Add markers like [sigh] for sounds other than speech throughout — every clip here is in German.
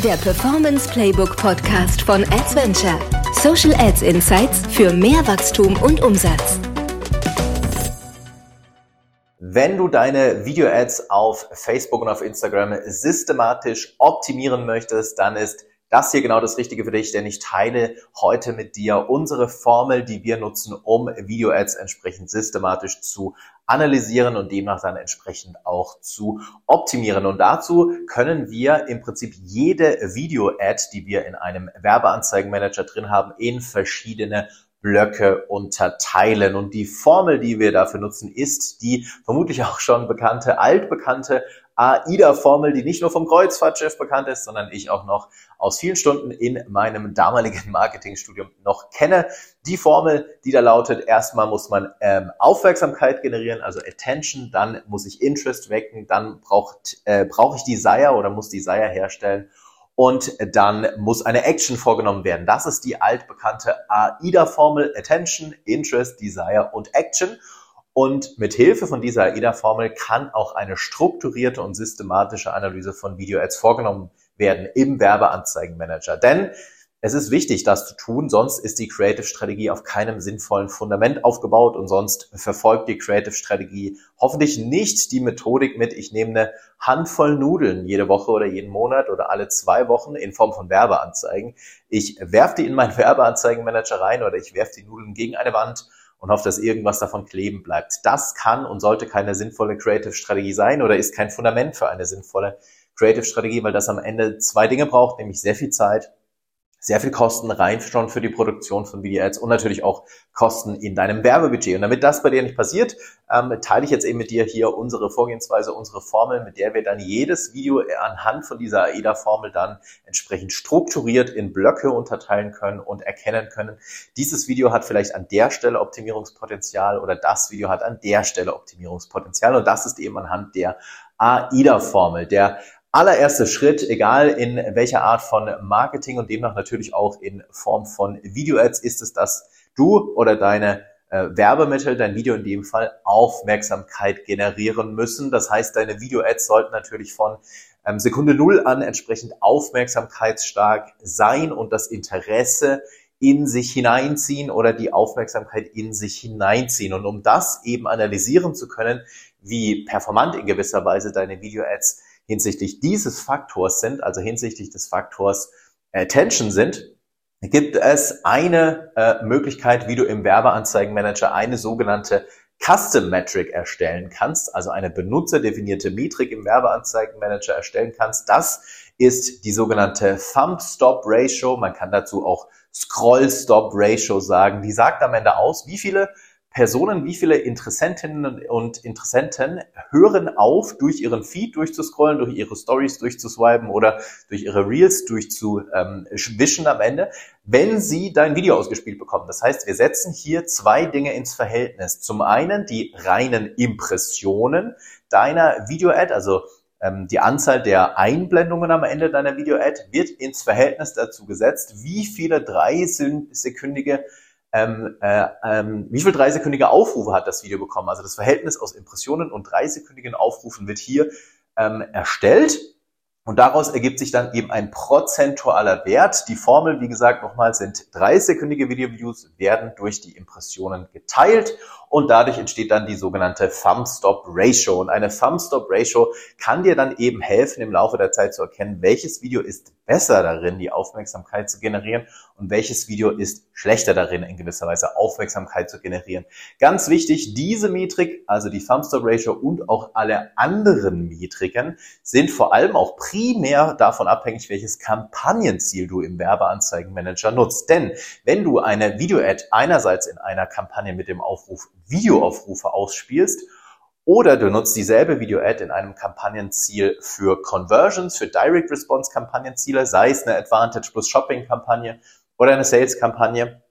der Performance Playbook Podcast von Adventure. Social Ads Insights für mehr Wachstum und Umsatz. Wenn du deine Video-Ads auf Facebook und auf Instagram systematisch optimieren möchtest, dann ist das hier genau das Richtige für dich, denn ich teile heute mit dir unsere Formel, die wir nutzen, um Video-Ads entsprechend systematisch zu analysieren und demnach dann entsprechend auch zu optimieren. Und dazu können wir im Prinzip jede Video-Ad, die wir in einem Werbeanzeigenmanager drin haben, in verschiedene Blöcke unterteilen. Und die Formel, die wir dafür nutzen, ist die vermutlich auch schon bekannte, altbekannte AIDA-Formel, die nicht nur vom Kreuzfahrtschiff bekannt ist, sondern ich auch noch aus vielen Stunden in meinem damaligen [laughs] Marketingstudium noch kenne. Die Formel, die da lautet, erstmal muss man ähm, Aufmerksamkeit generieren, also Attention, dann muss ich Interest wecken, dann braucht, äh, brauche ich Desire oder muss Desire herstellen und dann muss eine Action vorgenommen werden. Das ist die altbekannte AIDA-Formel, Attention, Interest, Desire und Action. Und mit Hilfe von dieser AIDA-Formel kann auch eine strukturierte und systematische Analyse von Video-Ads vorgenommen werden im Werbeanzeigenmanager. Denn es ist wichtig, das zu tun, sonst ist die Creative-Strategie auf keinem sinnvollen Fundament aufgebaut und sonst verfolgt die Creative-Strategie hoffentlich nicht die Methodik mit, ich nehme eine Handvoll Nudeln jede Woche oder jeden Monat oder alle zwei Wochen in Form von Werbeanzeigen. Ich werfe die in meinen [laughs] Werbeanzeigenmanager rein oder ich werfe die Nudeln gegen eine Wand und hoffe, dass irgendwas davon kleben bleibt. Das kann und sollte keine sinnvolle Creative-Strategie sein oder ist kein Fundament für eine sinnvolle Creative-Strategie, weil das am Ende zwei Dinge braucht, nämlich sehr viel Zeit sehr viel Kosten rein schon für die Produktion von Video-Ads und natürlich auch Kosten in deinem Werbebudget. Und damit das bei dir nicht passiert, ähm, teile ich jetzt eben mit dir hier unsere Vorgehensweise, unsere Formel, mit der wir dann jedes Video anhand von dieser AIDA-Formel dann entsprechend strukturiert in Blöcke unterteilen können und erkennen können. Dieses Video hat vielleicht an der Stelle Optimierungspotenzial oder das Video hat an der Stelle Optimierungspotenzial. Und das ist eben anhand der AIDA-Formel, der allererster Schritt, egal in welcher Art von Marketing und demnach natürlich auch in Form von Video-Ads, ist es, dass du oder deine äh, Werbemittel, dein Video in dem Fall, Aufmerksamkeit generieren müssen. Das heißt, deine Video-Ads sollten natürlich von ähm, Sekunde Null an entsprechend aufmerksamkeitsstark sein und das Interesse in sich hineinziehen oder die Aufmerksamkeit in sich hineinziehen. Und um das eben analysieren zu können, wie performant in gewisser Weise deine Video-Ads hinsichtlich dieses Faktors sind, also hinsichtlich des Faktors Attention sind, gibt es eine äh, Möglichkeit, wie du im Werbeanzeigenmanager eine sogenannte Custom Metric erstellen kannst, also eine benutzerdefinierte Metrik im Werbeanzeigenmanager erstellen kannst. Das ist die sogenannte Thumb Stop Ratio. Man kann dazu auch Scroll Stop Ratio sagen. Die sagt am Ende aus, wie viele Personen, wie viele Interessentinnen und Interessenten hören auf, durch ihren Feed durchzuscrollen, durch ihre Stories durchzuswipen oder durch ihre Reels durchzuwischen am Ende, wenn sie dein Video ausgespielt bekommen. Das heißt, wir setzen hier zwei Dinge ins Verhältnis. Zum einen die reinen Impressionen deiner Video-Ad, also ähm, die Anzahl der Einblendungen am Ende deiner Video-Ad wird ins Verhältnis dazu gesetzt, wie viele dreisekündige ähm, äh, ähm, wie viel dreisekündige Aufrufe hat das Video bekommen? Also das Verhältnis aus Impressionen und dreisekündigen Aufrufen wird hier ähm, erstellt. Und daraus ergibt sich dann eben ein prozentualer Wert. Die Formel, wie gesagt, nochmal sind dreisekündige Video-Views werden durch die Impressionen geteilt und dadurch entsteht dann die sogenannte Thumb-Stop-Ratio. Und eine Thumb-Stop-Ratio kann dir dann eben helfen, im Laufe der Zeit zu erkennen, welches Video ist besser darin, die Aufmerksamkeit zu generieren und welches Video ist schlechter darin, in gewisser Weise Aufmerksamkeit zu generieren. Ganz wichtig, diese Metrik, also die Thumb-Stop-Ratio und auch alle anderen Metriken sind vor allem auch primär davon abhängig, welches Kampagnenziel du im Werbeanzeigenmanager nutzt. Denn wenn du eine Video-Ad einerseits in einer Kampagne mit dem Aufruf Videoaufrufe ausspielst oder du nutzt dieselbe Video-Ad in einem Kampagnenziel für Conversions, für Direct Response Kampagnenziele, sei es eine Advantage plus Shopping Kampagne oder eine Sales Kampagne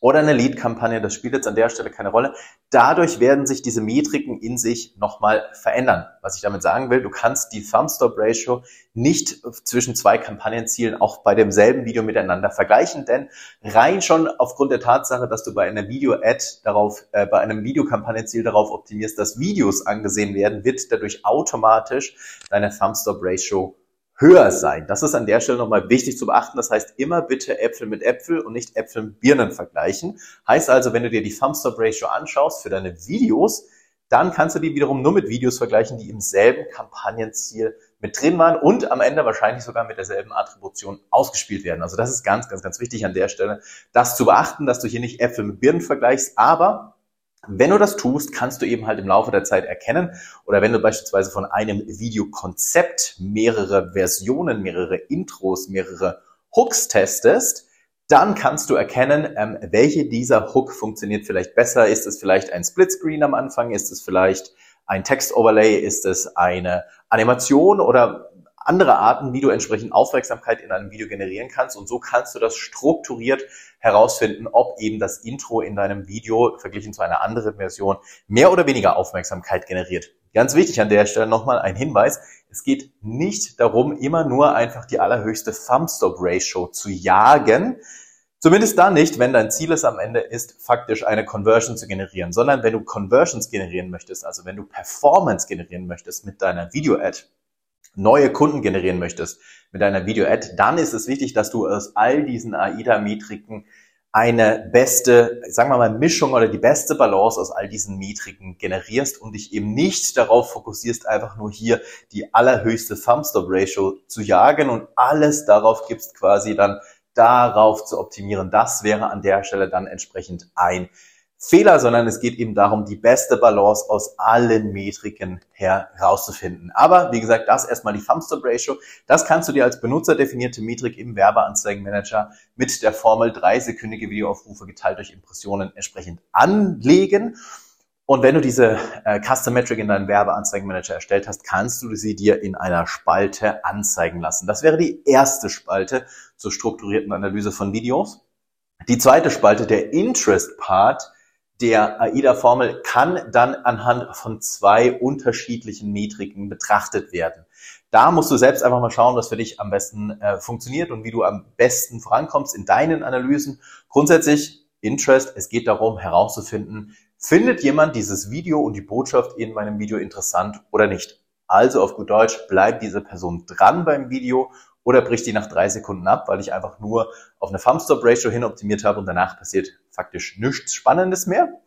oder eine Lead-Kampagne, das spielt jetzt an der Stelle keine Rolle. Dadurch werden sich diese Metriken in sich nochmal verändern. Was ich damit sagen will, du kannst die Thumb-Stop-Ratio nicht zwischen zwei Kampagnenzielen auch bei demselben Video miteinander vergleichen, denn rein schon aufgrund der Tatsache, dass du bei einer Video-Ad darauf, äh, bei einem Videokampagnenziel darauf optimierst, dass Videos angesehen werden, wird dadurch automatisch deine Thumb-Stop-Ratio höher sein. Das ist an der Stelle nochmal wichtig zu beachten. Das heißt, immer bitte Äpfel mit Äpfel und nicht Äpfel mit Birnen vergleichen. Heißt also, wenn du dir die Thumbstop-Ratio anschaust für deine Videos, dann kannst du die wiederum nur mit Videos vergleichen, die im selben Kampagnenziel mit drin waren und am Ende wahrscheinlich sogar mit derselben Attribution ausgespielt werden. Also das ist ganz, ganz, ganz wichtig an der Stelle, das zu beachten, dass du hier nicht Äpfel mit Birnen vergleichst, aber wenn du das tust, kannst du eben halt im Laufe der Zeit erkennen oder wenn du beispielsweise von einem Videokonzept mehrere Versionen, mehrere Intros, mehrere Hooks testest, dann kannst du erkennen, ähm, welche dieser Hook funktioniert vielleicht besser. Ist es vielleicht ein Splitscreen am Anfang? Ist es vielleicht ein Text-Overlay? Ist es eine Animation oder andere Arten, wie du entsprechend Aufmerksamkeit in einem Video generieren kannst. Und so kannst du das strukturiert herausfinden, ob eben das Intro in deinem Video verglichen zu einer anderen Version mehr oder weniger Aufmerksamkeit generiert. Ganz wichtig an der Stelle nochmal ein Hinweis. Es geht nicht darum, immer nur einfach die allerhöchste Thumbstop-Ratio zu jagen. Zumindest dann nicht, wenn dein Ziel es am Ende ist, faktisch eine Conversion zu generieren, sondern wenn du Conversions generieren möchtest, also wenn du Performance generieren möchtest mit deiner Video-Ad, neue Kunden generieren möchtest mit deiner Video-Ad, dann ist es wichtig, dass du aus all diesen AIDA-Metriken eine beste, sagen wir mal, Mischung oder die beste Balance aus all diesen Metriken generierst und dich eben nicht darauf fokussierst, einfach nur hier die allerhöchste Thumbstop-Ratio zu jagen und alles darauf gibst, quasi dann darauf zu optimieren. Das wäre an der Stelle dann entsprechend ein Fehler, sondern es geht eben darum, die beste Balance aus allen Metriken herauszufinden. Aber wie gesagt, das erstmal die Thumbstop Ratio. Das kannst du dir als benutzerdefinierte Metrik im Werbeanzeigenmanager mit der Formel drei sekündige Videoaufrufe geteilt durch Impressionen entsprechend anlegen. Und wenn du diese äh, Custom Metric in deinem Werbeanzeigenmanager erstellt hast, kannst du sie dir in einer Spalte anzeigen lassen. Das wäre die erste Spalte zur strukturierten Analyse von Videos. Die zweite Spalte, der Interest Part, der AIDA-Formel kann dann anhand von zwei unterschiedlichen Metriken betrachtet werden. Da musst du selbst einfach mal schauen, was für dich am besten äh, funktioniert und wie du am besten vorankommst in deinen Analysen. Grundsätzlich Interest, es geht darum herauszufinden, findet jemand dieses Video und die Botschaft in meinem Video interessant oder nicht. Also auf gut Deutsch, bleibt diese Person dran beim Video oder bricht die nach drei Sekunden ab, weil ich einfach nur auf eine Thumbstop-Ratio hin optimiert habe und danach passiert faktisch nichts Spannendes mehr.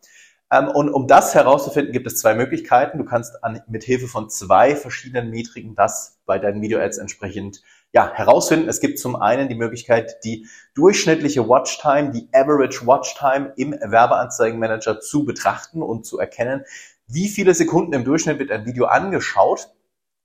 Ähm, und um das herauszufinden, gibt es zwei Möglichkeiten. Du kannst an, mit Hilfe von zwei verschiedenen Metriken das bei deinen Video-Ads entsprechend ja, herausfinden. Es gibt zum einen die Möglichkeit, die durchschnittliche Watchtime, die Average Watchtime im Werbeanzeigenmanager zu betrachten und zu erkennen, wie viele Sekunden im Durchschnitt wird ein Video angeschaut.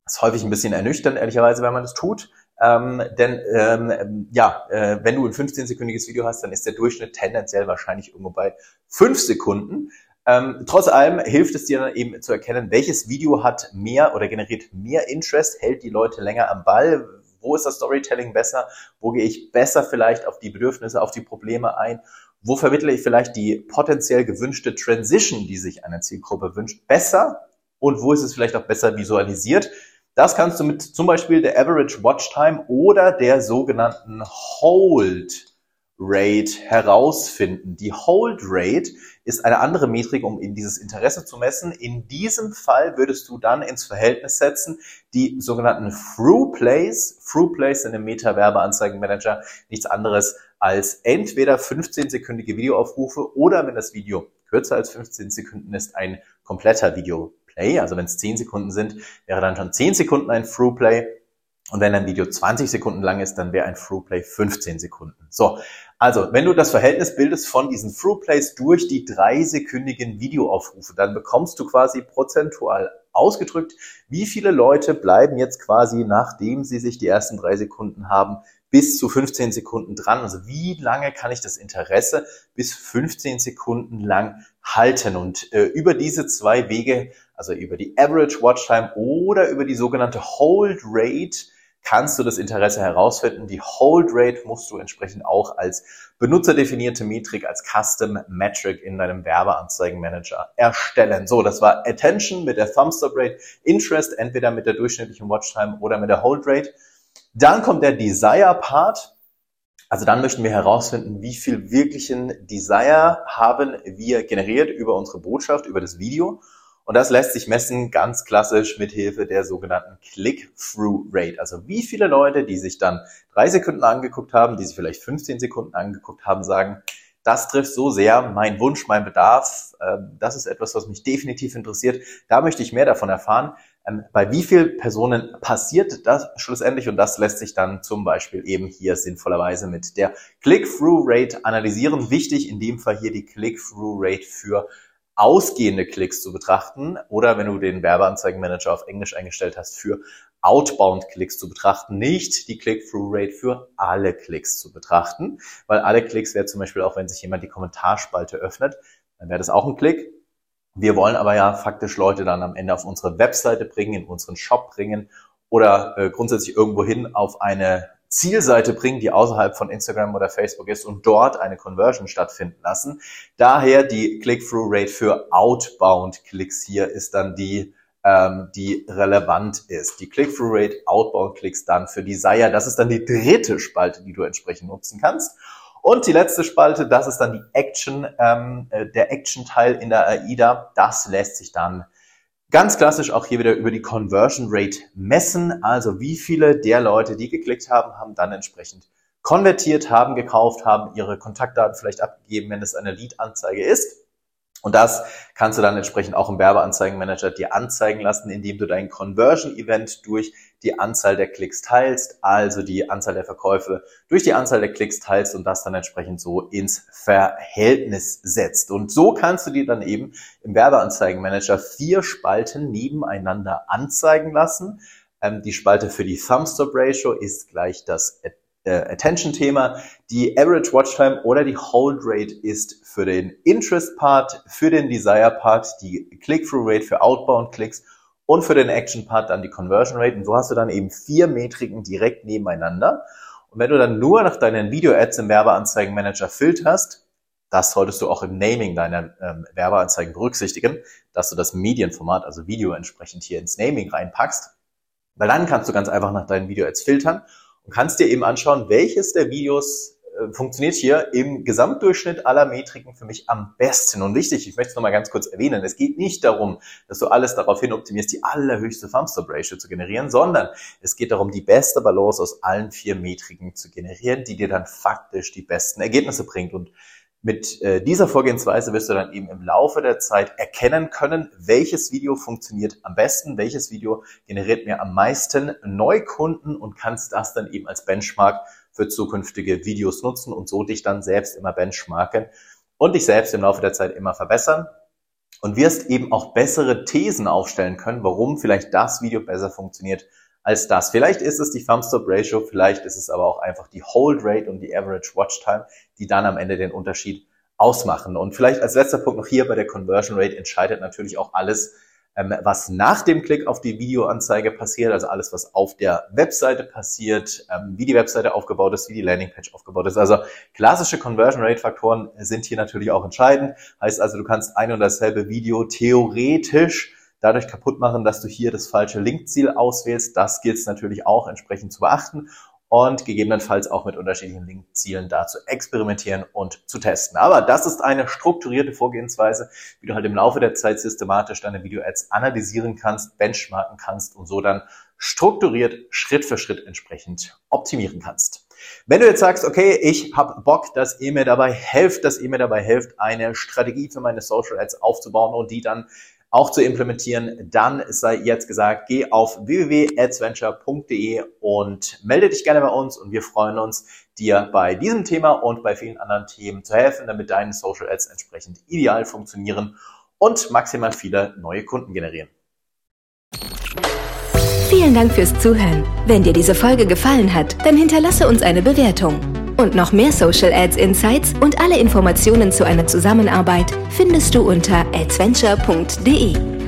Das ist häufig ein bisschen ernüchternd, ehrlicherweise, wenn man das tut. Ähm, denn ähm, ja, äh, wenn du ein 15-sekündiges Video hast, dann ist der Durchschnitt tendenziell wahrscheinlich irgendwo bei 5 Sekunden. Ähm, trotz allem hilft es dir dann eben zu erkennen, welches Video hat mehr oder generiert mehr Interest, hält die Leute länger am Ball, wo ist das Storytelling besser, wo gehe ich besser vielleicht auf die Bedürfnisse, auf die Probleme ein, wo vermittle ich vielleicht die potenziell gewünschte Transition, die sich eine Zielgruppe wünscht, besser und wo ist es vielleicht auch besser visualisiert. Das kannst du mit zum Beispiel der Average Watch Time oder der sogenannten Hold Rate herausfinden. Die Hold Rate ist eine andere Metrik, um in dieses Interesse zu messen. In diesem Fall würdest du dann ins Verhältnis setzen die sogenannten Through Plays. Through Plays sind im Meta-Werbeanzeigenmanager nichts anderes als entweder 15-sekündige Videoaufrufe oder wenn das Video kürzer als 15 Sekunden ist, ein kompletter Video Play. Also wenn es 10 Sekunden sind, wäre dann schon 10 Sekunden ein Through Play. Und wenn ein Video 20 Sekunden lang ist, dann wäre ein Through Play 15 Sekunden. So, also wenn du das Verhältnis bildest von diesen Through Plays durch die dreisekündigen Videoaufrufe, dann bekommst du quasi prozentual ausgedrückt, wie viele Leute bleiben jetzt quasi, nachdem sie sich die ersten drei Sekunden haben, bis zu 15 Sekunden dran. Also wie lange kann ich das Interesse bis 15 Sekunden lang halten? Und äh, über diese zwei Wege, also über die Average Watch Time oder über die sogenannte Hold Rate, kannst du das Interesse herausfinden. Die Hold Rate musst du entsprechend auch als benutzerdefinierte Metrik, als Custom Metric in deinem Werbeanzeigenmanager erstellen. So, das war Attention mit der Thumbs Up Rate, Interest entweder mit der durchschnittlichen Watchtime oder mit der Hold Rate. Dann kommt der Desire-Part. Also dann möchten wir herausfinden, wie viel wirklichen Desire haben wir generiert über unsere Botschaft, über das Video. Und das lässt sich messen ganz klassisch mit Hilfe der sogenannten Click-Through-Rate. Also wie viele Leute, die sich dann drei Sekunden angeguckt haben, die sich vielleicht 15 Sekunden angeguckt haben, sagen, das trifft so sehr mein Wunsch, mein Bedarf. Ähm, das ist etwas, was mich definitiv interessiert. Da möchte ich mehr davon erfahren. Ähm, bei wie vielen Personen passiert das schlussendlich? Und das lässt sich dann zum Beispiel eben hier sinnvollerweise mit der Click-Through-Rate analysieren. Wichtig in dem Fall hier die Click-Through-Rate für ausgehende Klicks zu betrachten oder wenn du den Werbeanzeigenmanager auf Englisch eingestellt hast, für Outbound-Klicks zu betrachten, nicht die Click-Through-Rate für alle Klicks zu betrachten, weil alle Klicks wäre zum Beispiel auch, wenn sich jemand die Kommentarspalte öffnet, dann wäre das auch ein Klick. Wir wollen aber ja faktisch Leute dann am Ende auf unsere Webseite bringen, in unseren Shop bringen oder äh, grundsätzlich irgendwo hin auf eine Zielseite bringen, die außerhalb von Instagram oder Facebook ist und dort eine Conversion stattfinden lassen. Daher die Click-Through-Rate für Outbound-Klicks hier ist dann die, ähm, die relevant ist. Die Click-Through-Rate Outbound-Klicks dann für Desire. Das ist dann die dritte Spalte, die du entsprechend nutzen kannst. Und die letzte Spalte, das ist dann die Action, ähm, äh, der Action-Teil in der AIDA. Das lässt sich dann Ganz klassisch auch hier wieder über die Conversion Rate messen. Also wie viele der Leute, die geklickt haben, haben dann entsprechend konvertiert, haben gekauft, haben ihre Kontaktdaten vielleicht abgegeben, wenn es eine Lead-Anzeige ist. Und das kannst du dann entsprechend auch im Werbeanzeigenmanager dir anzeigen lassen, indem du dein Conversion-Event durch die Anzahl der Klicks teilst, also die Anzahl der Verkäufe durch die Anzahl der Klicks teilst und das dann entsprechend so ins Verhältnis setzt. Und so kannst du dir dann eben im Werbeanzeigenmanager vier Spalten nebeneinander anzeigen lassen. Ähm, die Spalte für die Thumbstop Ratio ist gleich das äh, Attention-Thema. Die Average Watch Time oder die Hold Rate ist für den Interest-Part, für den Desire-Part, die Click-Through-Rate für Outbound-Klicks und für den Action-Part dann die Conversion Rate. Und so hast du dann eben vier Metriken direkt nebeneinander. Und wenn du dann nur nach deinen Video-Ads im Werbeanzeigenmanager filterst, das solltest du auch im Naming deiner ähm, Werbeanzeigen berücksichtigen, dass du das Medienformat, also Video entsprechend hier ins Naming reinpackst. Weil dann kannst du ganz einfach nach deinen Video-Ads filtern und kannst dir eben anschauen, welches der Videos funktioniert hier im Gesamtdurchschnitt aller Metriken für mich am besten. Und wichtig, ich möchte es nochmal ganz kurz erwähnen, es geht nicht darum, dass du alles darauf hin optimierst, die allerhöchste Thumbstop-Ratio zu generieren, sondern es geht darum, die beste Balance aus allen vier Metriken zu generieren, die dir dann faktisch die besten Ergebnisse bringt. Und mit äh, dieser Vorgehensweise wirst du dann eben im Laufe der Zeit erkennen können, welches Video funktioniert am besten, welches Video generiert mir am meisten Neukunden und kannst das dann eben als Benchmark für zukünftige Videos nutzen und so dich dann selbst immer benchmarken und dich selbst im Laufe der Zeit immer verbessern und wirst eben auch bessere Thesen aufstellen können, warum vielleicht das Video besser funktioniert als das. Vielleicht ist es die Thumbstop Ratio, vielleicht ist es aber auch einfach die Hold Rate und die Average Watch Time, die dann am Ende den Unterschied ausmachen. Und vielleicht als letzter Punkt noch hier bei der Conversion Rate entscheidet natürlich auch alles, was nach dem Klick auf die Videoanzeige passiert, also alles, was auf der Webseite passiert, ähm, wie die Webseite aufgebaut ist, wie die Landingpage aufgebaut ist. Also klassische Conversion Rate Faktoren sind hier natürlich auch entscheidend. Heißt also, du kannst ein und dasselbe Video theoretisch dadurch kaputt machen, dass du hier das falsche Linkziel auswählst. Das gilt es natürlich auch entsprechend zu beachten und gegebenenfalls auch mit unterschiedlichen Linkzielen da zu experimentieren und zu testen. Aber das ist eine strukturierte Vorgehensweise, wie du halt im Laufe der Zeit systematisch deine Video-Ads analysieren kannst, benchmarken kannst und so dann strukturiert Schritt für Schritt entsprechend optimieren kannst. Wenn du jetzt sagst, okay, ich habe Bock, dass ihr mir dabei helft, dass ihr mir dabei helft, eine Strategie für meine Social Ads aufzubauen und die dann auch zu implementieren, dann sei jetzt gesagt, geh auf www.adsventure.de und melde dich gerne bei uns und wir freuen uns, dir bei diesem Thema und bei vielen anderen Themen zu helfen, damit deine Social Ads entsprechend ideal funktionieren und maximal viele neue Kunden generieren. Vielen Dank fürs Zuhören. Wenn dir diese Folge gefallen hat, dann hinterlasse uns eine Bewertung. Und noch mehr Social Ads Insights und alle Informationen zu einer Zusammenarbeit findest du unter adventure.de.